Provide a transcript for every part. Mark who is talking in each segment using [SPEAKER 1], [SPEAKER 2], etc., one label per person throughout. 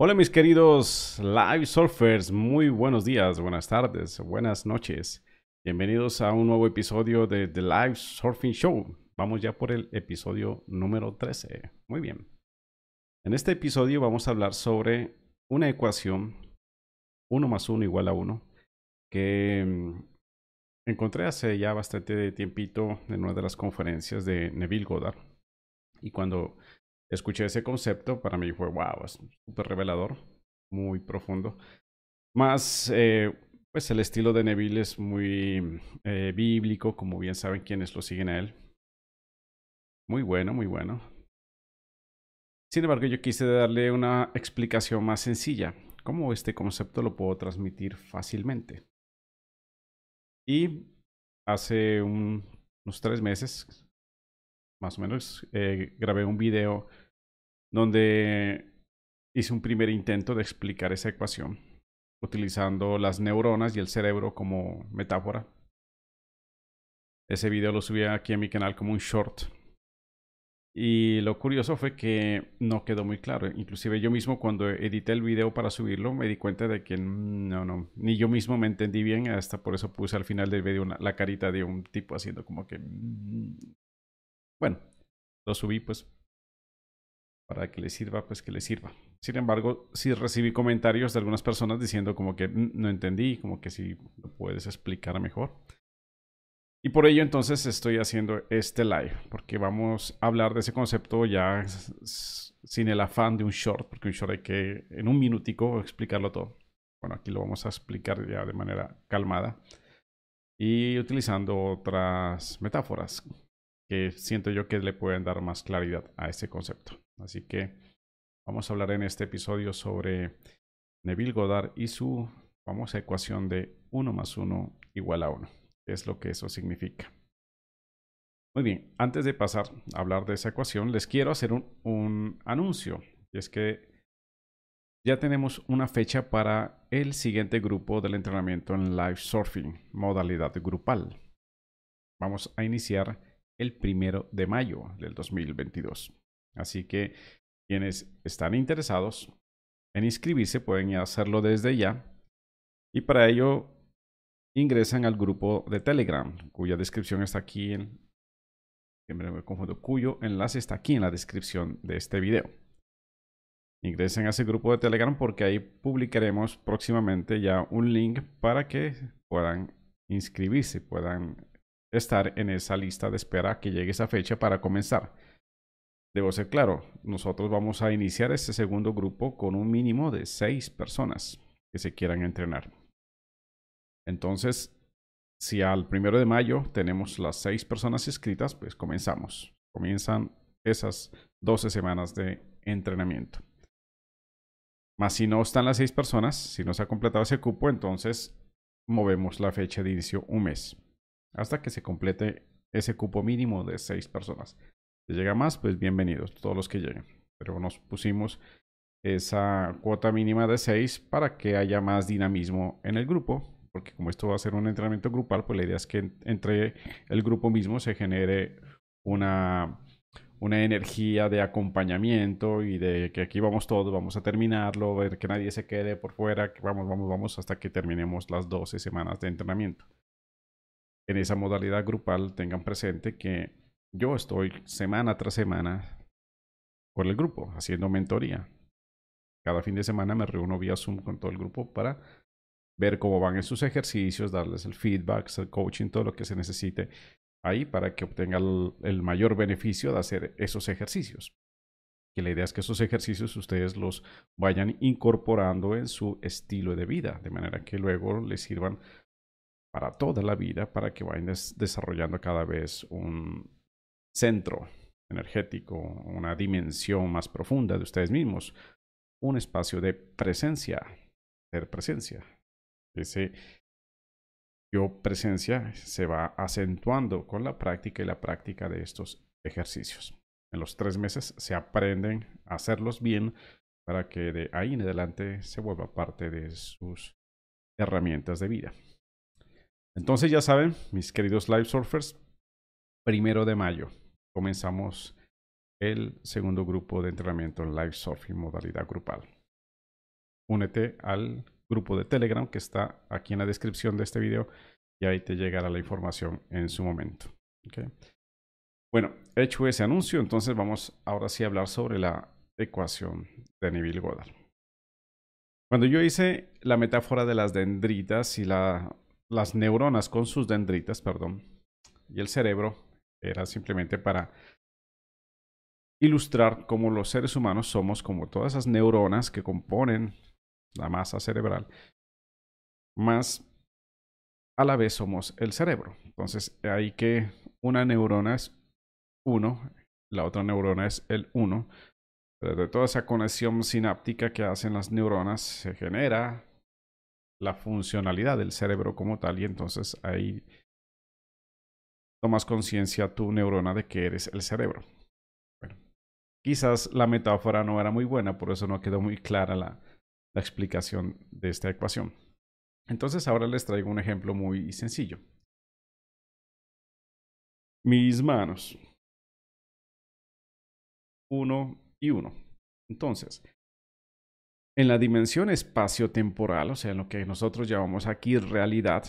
[SPEAKER 1] Hola mis queridos live surfers, muy buenos días, buenas tardes, buenas noches. Bienvenidos a un nuevo episodio de The Live Surfing Show. Vamos ya por el episodio número 13. Muy bien. En este episodio vamos a hablar sobre una ecuación 1 más 1 igual a 1 que mm, encontré hace ya bastante tiempito en una de las conferencias de Neville Goddard. Y cuando escuché ese concepto, para mí fue wow, es súper revelador, muy profundo. Más, eh, pues el estilo de Neville es muy eh, bíblico, como bien saben quienes lo siguen a él. Muy bueno, muy bueno. Sin embargo, yo quise darle una explicación más sencilla, cómo este concepto lo puedo transmitir fácilmente. Y hace unos tres meses más o menos, eh, grabé un video donde hice un primer intento de explicar esa ecuación utilizando las neuronas y el cerebro como metáfora. Ese video lo subí aquí en mi canal como un short. Y lo curioso fue que no quedó muy claro. Inclusive yo mismo cuando edité el video para subirlo me di cuenta de que no, no, ni yo mismo me entendí bien. Hasta por eso puse al final del video la carita de un tipo haciendo como que bueno, lo subí pues para que le sirva, pues que le sirva. Sin embargo, sí recibí comentarios de algunas personas diciendo como que mm, no entendí, como que si lo puedes explicar mejor. Y por ello entonces estoy haciendo este live, porque vamos a hablar de ese concepto ya sin el afán de un short, porque un short hay que en un minutico explicarlo todo. Bueno, aquí lo vamos a explicar ya de manera calmada y utilizando otras metáforas que siento yo que le pueden dar más claridad a este concepto. Así que vamos a hablar en este episodio sobre Neville Goddard y su famosa ecuación de 1 más 1 igual a 1. ¿Qué es lo que eso significa? Muy bien, antes de pasar a hablar de esa ecuación, les quiero hacer un, un anuncio. Y es que ya tenemos una fecha para el siguiente grupo del entrenamiento en live surfing, modalidad grupal. Vamos a iniciar el primero de mayo del 2022. Así que quienes están interesados en inscribirse pueden hacerlo desde ya. Y para ello ingresan al grupo de Telegram, cuya descripción está aquí en... Siempre me confundo, cuyo enlace está aquí en la descripción de este video. Ingresen a ese grupo de Telegram porque ahí publicaremos próximamente ya un link para que puedan inscribirse, puedan estar en esa lista de espera que llegue esa fecha para comenzar. Debo ser claro, nosotros vamos a iniciar este segundo grupo con un mínimo de seis personas que se quieran entrenar. Entonces, si al primero de mayo tenemos las seis personas inscritas, pues comenzamos. Comienzan esas 12 semanas de entrenamiento. Más si no están las seis personas, si no se ha completado ese cupo, entonces movemos la fecha de inicio un mes hasta que se complete ese cupo mínimo de seis personas. Si llega más, pues bienvenidos todos los que lleguen. Pero nos pusimos esa cuota mínima de seis para que haya más dinamismo en el grupo, porque como esto va a ser un entrenamiento grupal, pues la idea es que entre el grupo mismo se genere una, una energía de acompañamiento y de que aquí vamos todos, vamos a terminarlo, ver que nadie se quede por fuera, que vamos, vamos, vamos hasta que terminemos las 12 semanas de entrenamiento en esa modalidad grupal tengan presente que yo estoy semana tras semana con el grupo haciendo mentoría. Cada fin de semana me reúno vía Zoom con todo el grupo para ver cómo van esos ejercicios, darles el feedback, el coaching, todo lo que se necesite ahí para que obtengan el, mayor beneficio de hacer esos ejercicios. Que la idea es que esos ejercicios ustedes los vayan incorporando en su estilo de vida, de manera que luego les sirvan para toda la vida, para que vayan desarrollando cada vez un centro energético, una dimensión más profunda de ustedes mismos, un espacio de presencia, ser presencia. Ese yo presencia se va acentuando con la práctica y la práctica de estos ejercicios. En los tres meses se aprenden a hacerlos bien para que de ahí en adelante se vuelva parte de sus herramientas de vida. Entonces ya saben, mis queridos live surfers, primero de mayo comenzamos el segundo grupo de entrenamiento en live surfing modalidad grupal. únete al grupo de Telegram que está aquí en la descripción de este video y ahí te llegará la información en su momento. Bueno, hecho ese anuncio, entonces vamos ahora sí a hablar sobre la ecuación de Neville Goddard. Cuando yo hice la metáfora de las dendritas y las neuronas con sus dendritas, perdón, y el cerebro, era simplemente para ilustrar cómo los seres humanos somos como todas esas neuronas que componen la masa cerebral, más a la vez somos el cerebro. Entonces, hay que una neurona es uno, la otra neurona es el uno. de toda esa conexión sináptica que hacen las neuronas se genera la funcionalidad del cerebro como tal y entonces ahí tomas conciencia tu neurona de que eres el cerebro. Bueno, quizás la metáfora no era muy buena, por eso no quedó muy clara la, la explicación de esta ecuación. Entonces ahora les traigo un ejemplo muy sencillo. Mis manos. Uno y uno. Entonces, en la dimensión espacio-temporal, o sea, en lo que nosotros llamamos aquí realidad,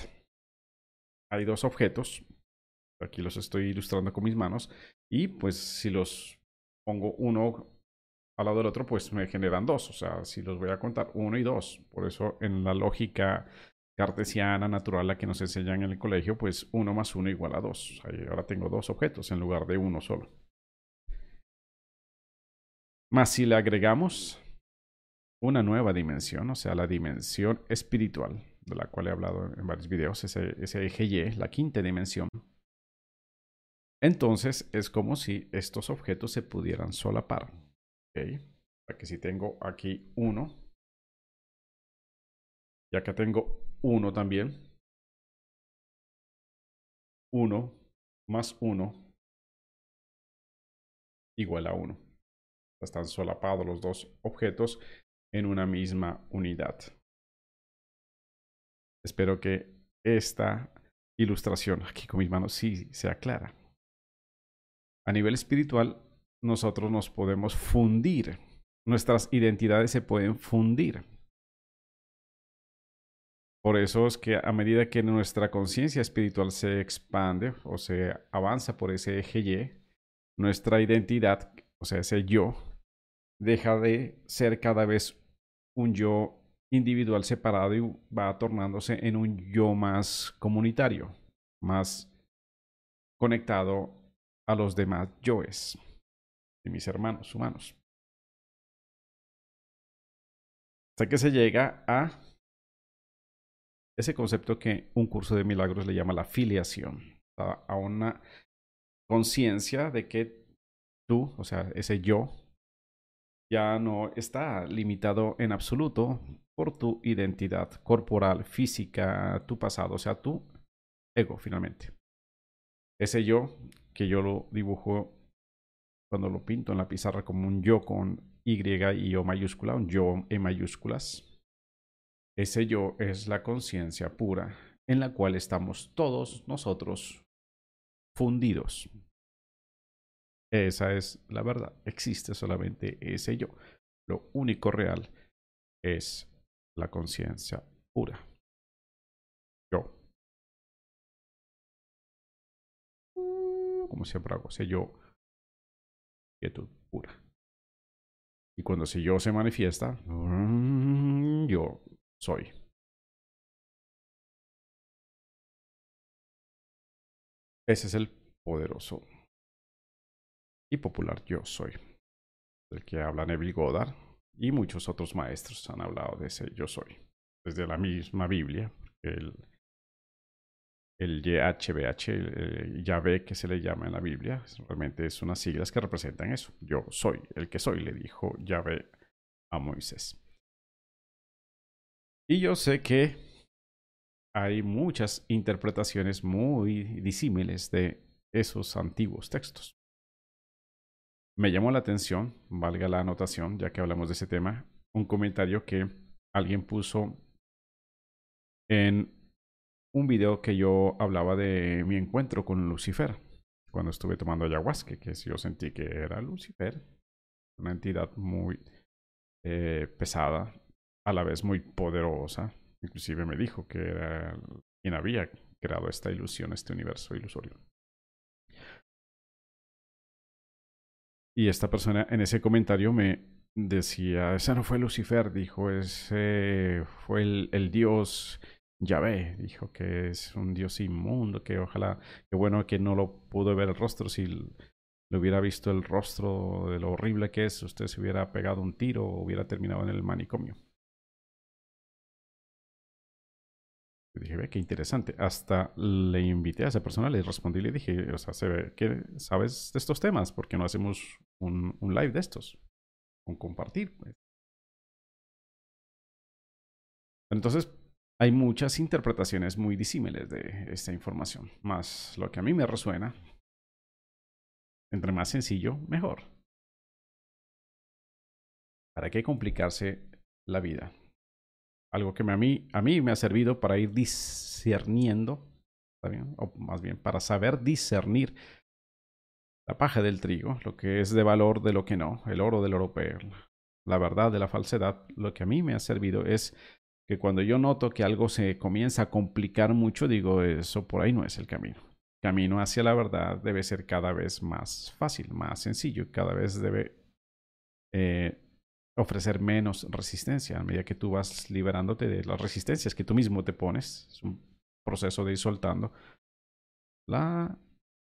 [SPEAKER 1] hay dos objetos. Aquí los estoy ilustrando con mis manos. Y pues si los pongo uno al lado del otro, pues me generan dos. O sea, si los voy a contar, uno y dos. Por eso en la lógica cartesiana natural la que nos enseñan en el colegio, pues uno más uno igual a dos. Ahora tengo dos objetos en lugar de uno solo. Más si le agregamos una nueva dimensión, o sea, la dimensión espiritual, de la cual he hablado en varios videos, ese, ese eje Y, la quinta dimensión. Entonces es como si estos objetos se pudieran solapar. ¿okay? que si tengo aquí uno, ya que tengo uno también, uno más uno igual a uno. Están solapados los dos objetos en una misma unidad. Espero que esta ilustración aquí con mis manos sí sea clara. A nivel espiritual, nosotros nos podemos fundir. Nuestras identidades se pueden fundir. Por eso es que a medida que nuestra conciencia espiritual se expande o se avanza por ese eje Y, nuestra identidad, o sea, ese yo, deja de ser cada vez un yo individual separado y va tornándose en un yo más comunitario, más conectado a los demás yoes de mis hermanos humanos. Hasta que se llega a ese concepto que un curso de milagros le llama la filiación, a una conciencia de que tú, o sea, ese yo, ya no está limitado en absoluto por tu identidad corporal, física, tu pasado, o sea, tu ego finalmente. Ese yo que yo lo dibujo cuando lo pinto en la pizarra como un yo con Y y O mayúscula, un yo en mayúsculas. Ese yo es la conciencia pura en la cual estamos todos nosotros fundidos. Esa es la verdad. Existe solamente ese yo. Lo único real es la conciencia pura. Yo. Como siempre hago, ese yo, quietud pura. Y cuando ese yo se manifiesta, yo soy. Ese es el poderoso y popular yo soy, del que habla Neville Goddard y muchos otros maestros han hablado de ese yo soy, desde la misma Biblia, el, el el Yahvé que se le llama en la Biblia, realmente es unas siglas que representan eso, yo soy, el que soy, le dijo Yahvé a Moisés. Y yo sé que hay muchas interpretaciones muy disímiles de esos antiguos textos. Me llamó la atención, valga la anotación, ya que hablamos de ese tema, un comentario que alguien puso en un video que yo hablaba de mi encuentro con Lucifer, cuando estuve tomando ayahuasca, que yo sentí que era Lucifer, una entidad muy eh, pesada, a la vez muy poderosa. Inclusive me dijo que era quien había creado esta ilusión, este universo ilusorio. Y esta persona en ese comentario me decía, ese no fue Lucifer, dijo, ese fue el, dios Yahvé, dijo que es un dios inmundo, que ojalá, que bueno que no lo pudo ver el rostro, si le hubiera visto el rostro de lo horrible que es, usted se hubiera pegado un tiro o hubiera terminado en el manicomio. Dije, ve, qué interesante. Hasta le invité a esa persona, le respondí y le dije, o sea, se ve que sabes de estos temas, ¿por qué no hacemos un, live de estos? Un compartir. Pues. Entonces, hay muchas interpretaciones muy disímiles de esta información, más lo que a mí me resuena, entre más sencillo, mejor. ¿Para qué complicarse la vida? Algo que a mí, a mí me ha servido para ir discerniendo, o más bien para saber discernir la paja del trigo, lo que es de valor de lo que no, el oro del oro la verdad de la falsedad. Lo que a mí me ha servido es que cuando yo noto que algo se comienza a complicar mucho, digo, eso por ahí no es el camino. El camino hacia la verdad debe ser cada vez más fácil, más sencillo, cada vez debe eh, ofrecer menos resistencia a medida que tú vas liberándote de las resistencias que tú mismo te pones. Es un proceso de ir soltando. La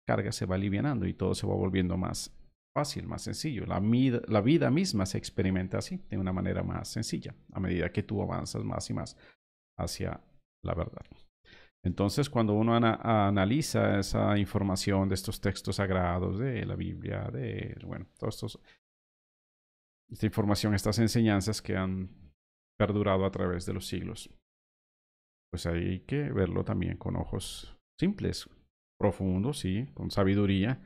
[SPEAKER 1] carga se va aliviando y todo se va volviendo más fácil, más sencillo. La, la, vida misma se experimenta así, de una manera más sencilla, a medida que tú avanzas más y más hacia la verdad. Entonces, cuando uno analiza esa información de estos textos sagrados, de la Biblia, de, bueno, todos estos, esta información, estas enseñanzas que han perdurado a través de los siglos, pues hay que verlo también con ojos simples, profundos, sí, con sabiduría,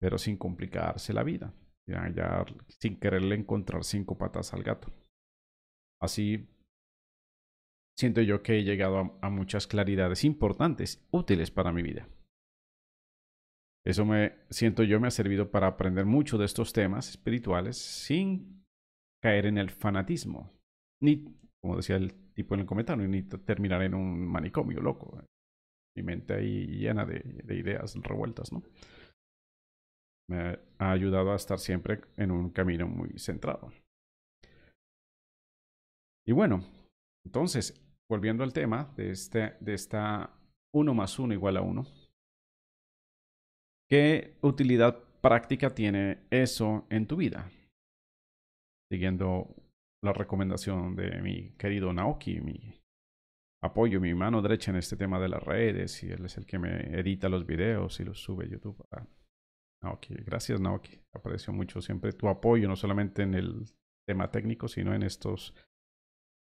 [SPEAKER 1] pero sin complicarse la vida, sin quererle encontrar cinco patas al gato. Así siento yo que he llegado a, muchas claridades importantes, útiles para mi vida. Eso me siento yo me ha servido para aprender mucho de estos temas espirituales sin caer en el fanatismo, ni, como decía el tipo en el comentario, ni terminar en un manicomio loco. Mi mente ahí llena de, de ideas revueltas, ¿no? me ha ayudado a estar siempre en un camino muy centrado. Y bueno, entonces, volviendo al tema de, este, de esta 1 más 1 igual a 1, ¿qué utilidad práctica tiene eso en tu vida? Siguiendo la recomendación de mi querido Naoki, mi apoyo, mi mano derecha en este tema de las redes, y él es el que me edita los videos y los sube a YouTube Naoki, gracias Naoki. Aprecio mucho siempre tu apoyo, no solamente en el tema técnico, sino en estos,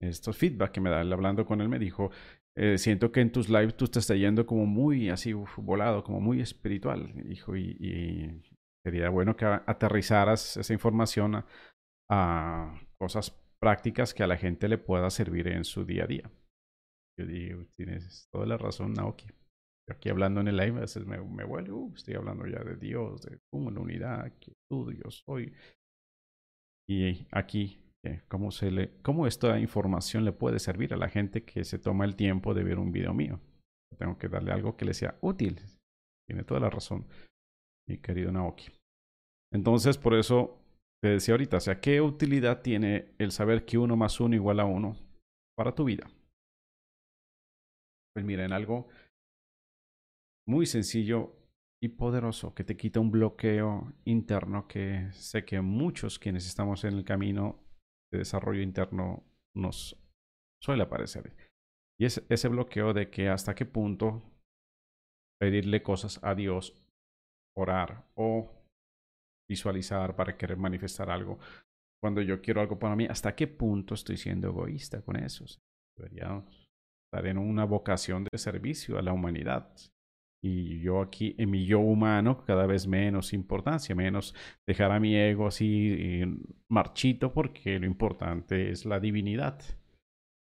[SPEAKER 1] estos feedback que me da. Hablando con él me dijo, eh, siento que en tus lives tú te estás yendo como muy así volado, como muy espiritual, hijo, y, sería bueno que aterrizaras esa información a, a, cosas prácticas que a la gente le pueda servir en su día a día. Yo digo, tienes toda la razón, Naoki aquí hablando en el live, a veces me, me vuelve, uh, estoy hablando ya de Dios, de una unidad, que tú, Dios soy. Y aquí, ¿cómo, se le, ¿cómo esta información le puede servir a la gente que se toma el tiempo de ver un video mío? Tengo que darle algo que le sea útil. Tiene toda la razón, mi querido Naoki. Entonces, por eso te decía ahorita, sea, ¿qué utilidad tiene el saber que uno más uno igual a uno para tu vida? Pues miren, algo muy sencillo y poderoso que te quita un bloqueo interno que sé que muchos quienes estamos en el camino de desarrollo interno nos suele aparecer. Y es ese bloqueo de que hasta qué punto pedirle cosas a Dios, orar o visualizar para querer manifestar algo. Cuando yo quiero algo para mí, ¿hasta qué punto estoy siendo egoísta con eso? Debería estar en una vocación de servicio a la humanidad y yo aquí en mi yo humano cada vez menos importancia, menos dejar a mi ego así marchito porque lo importante es la divinidad.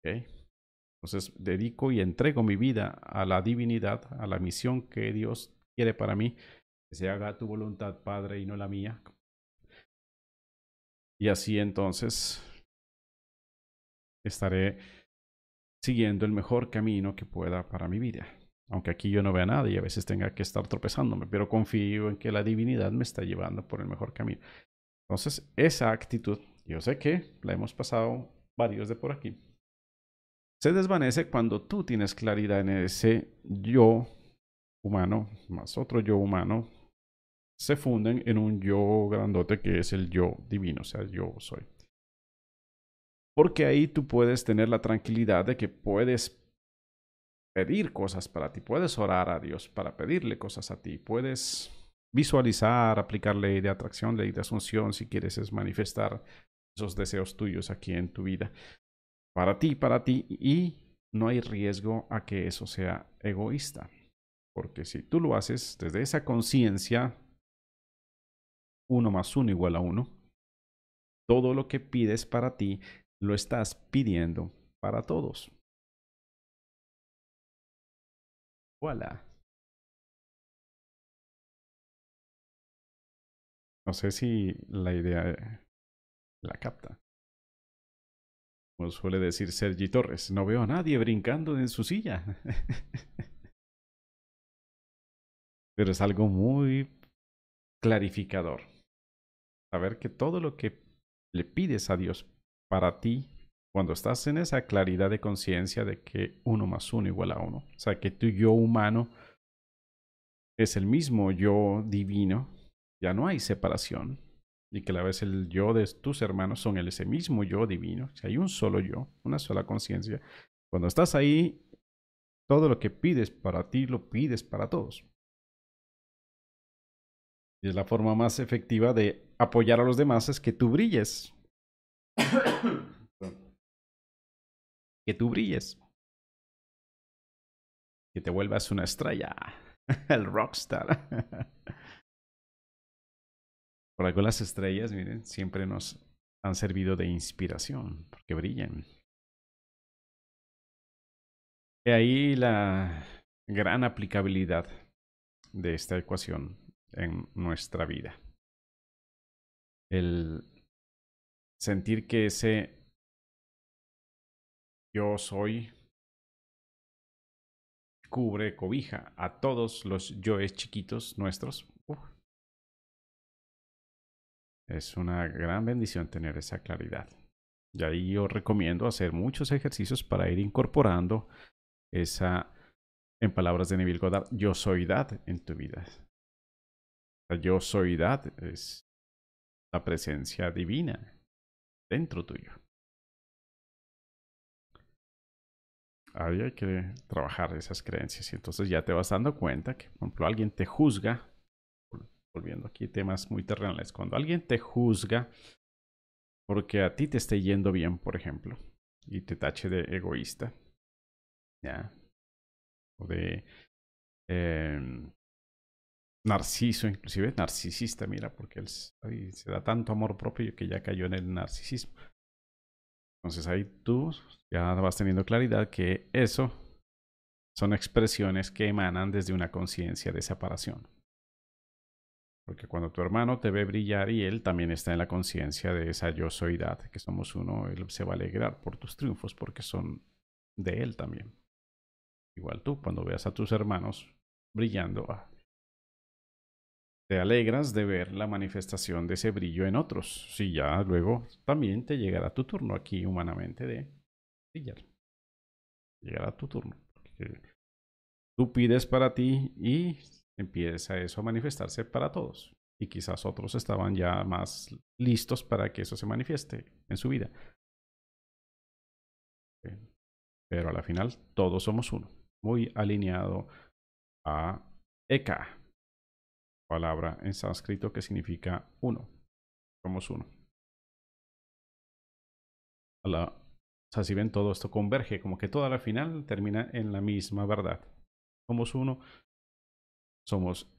[SPEAKER 1] Entonces dedico y entrego mi vida a la divinidad, a la misión que Dios quiere para mí, que se haga tu voluntad, Padre, y no la mía. Y así entonces estaré siguiendo el mejor camino que pueda para mi vida. Aunque aquí yo no vea nada y a veces tenga que estar tropezándome, pero confío en que la divinidad me está llevando por el mejor camino. Entonces, esa actitud, yo sé que la hemos pasado varios de por aquí, se desvanece cuando tú tienes claridad en ese yo humano más otro yo humano, se funden en un yo grandote que es el yo divino, o sea, yo soy. Porque ahí tú puedes tener la tranquilidad de que puedes pedir cosas para ti, puedes orar a Dios para pedirle cosas a ti, puedes visualizar, aplicar ley de atracción, ley de asunción, si quieres es manifestar esos deseos tuyos aquí en tu vida. Para ti, para ti, y no hay riesgo a que eso sea egoísta. Porque si tú lo haces desde esa conciencia, uno más uno igual a uno, todo lo que pides para ti lo estás pidiendo para todos. Voilà. No sé si la idea la capta. Como suele decir Sergi Torres, no veo a nadie brincando en su silla. Pero es algo muy clarificador. Saber que todo lo que le pides a Dios para ti, cuando estás en esa claridad de conciencia de que uno más uno igual a uno, o sea, que tu yo humano es el mismo yo divino, ya no hay separación, y que a la vez el yo de tus hermanos son ese mismo yo divino, si hay un solo yo, una sola conciencia, cuando estás ahí, todo lo que pides para ti lo pides para todos. Y es la forma más efectiva de apoyar a los demás es que tú brilles. que tú brilles. Que te vuelvas una estrella. El rockstar. Por algo las estrellas, miren, siempre nos han servido de inspiración, porque brillan. Y ahí la gran aplicabilidad de esta ecuación en nuestra vida. El sentir que ese yo soy cubre, cobija a todos los yoes chiquitos nuestros. Es una gran bendición tener esa claridad. Y ahí yo recomiendo hacer muchos ejercicios para ir incorporando esa, en palabras de Neville Goddard, yo soydad en tu vida. La yo soydad es la presencia divina dentro tuyo. Hay que trabajar esas creencias y entonces ya te vas dando cuenta que, por ejemplo, alguien te juzga, volviendo aquí temas muy terrenales, cuando alguien te juzga porque a ti te esté yendo bien, por ejemplo, y te tache de egoísta, ya, o de eh, narciso, inclusive narcisista, mira, porque él se da tanto amor propio que ya cayó en el narcisismo. Entonces ahí tú ya vas teniendo claridad que eso son expresiones que emanan desde una conciencia de separación. Porque cuando tu hermano te ve brillar y él también está en la conciencia de esa yo soydad, que somos uno, él se va a alegrar por tus triunfos porque son de él también. Igual tú, cuando veas a tus hermanos brillando, ah, te alegras de ver la manifestación de ese brillo en otros. Si ya luego también te llegará tu turno aquí humanamente de brillar. Llegará tu turno. tú pides para ti y empieza eso a manifestarse para todos. Y quizás otros estaban ya más listos para que eso se manifieste en su vida. Pero a la final todos somos uno. Muy alineado a Eka, palabra en sánscrito que significa uno. Somos uno. o sea, si ven todo esto converge, como que toda la final termina en la misma verdad. Somos uno, somos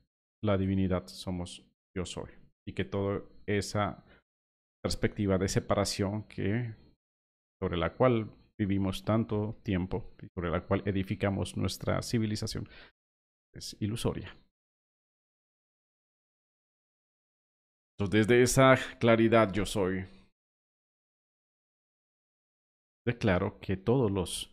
[SPEAKER 1] la divinidad, somos yo soy. Y que toda esa perspectiva de separación que sobre la cual vivimos tanto tiempo, sobre la cual edificamos nuestra civilización, es ilusoria. Desde esa claridad yo soy, declaro que todos los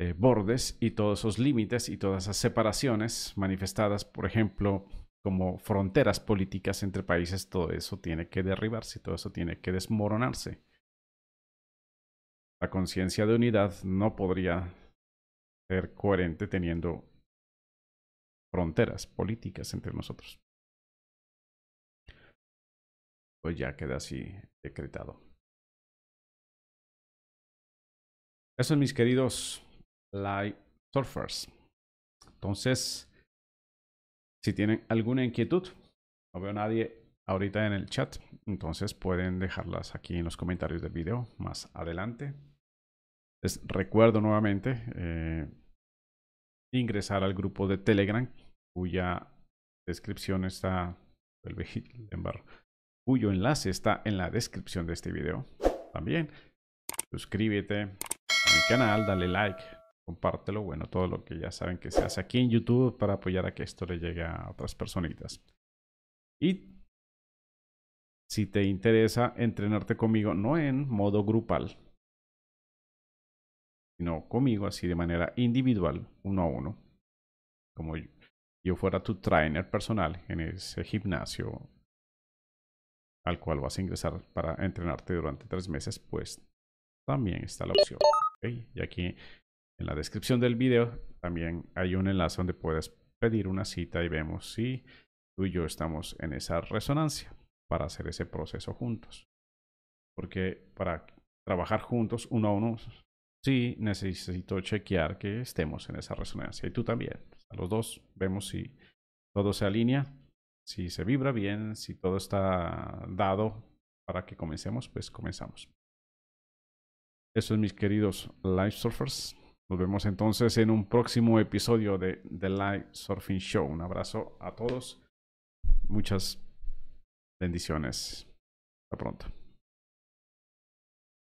[SPEAKER 1] eh, bordes y todos esos límites y todas esas separaciones manifestadas, por ejemplo, como fronteras políticas entre países, todo eso tiene que derribarse, todo eso tiene que desmoronarse. La conciencia de unidad no podría ser coherente teniendo fronteras políticas entre nosotros. Pues ya queda así decretado. Eso, mis queridos light surfers. Entonces, si tienen alguna inquietud, no veo a nadie ahorita en el chat, entonces pueden dejarlas aquí en los comentarios del video más adelante. Les recuerdo nuevamente eh, ingresar al grupo de Telegram, cuya descripción está, cuyo enlace está en la descripción de este video. También suscríbete a mi canal, dale like, compártelo, bueno, todo lo que ya saben que se hace aquí en YouTube para apoyar a que esto le llegue a otras personitas. Y si te interesa entrenarte conmigo, no en modo grupal, sino conmigo así de manera individual, uno a uno, como yo fuera tu trainer personal en ese gimnasio al cual vas a ingresar para entrenarte durante tres meses, pues también está la opción. Y aquí en la descripción del video también hay un enlace donde puedes pedir una cita y vemos si tú y yo estamos en esa resonancia para hacer ese proceso juntos. Porque para trabajar juntos, uno a uno, sí necesito chequear que estemos en esa resonancia. Y tú también. A los dos vemos si todo se alinea, si se vibra bien, si todo está dado para que comencemos, pues comenzamos. Eso es mis queridos live surfers. Nos vemos entonces en un próximo episodio de The Live Surfing Show. Un abrazo a todos. Muchas bendiciones. Hasta pronto.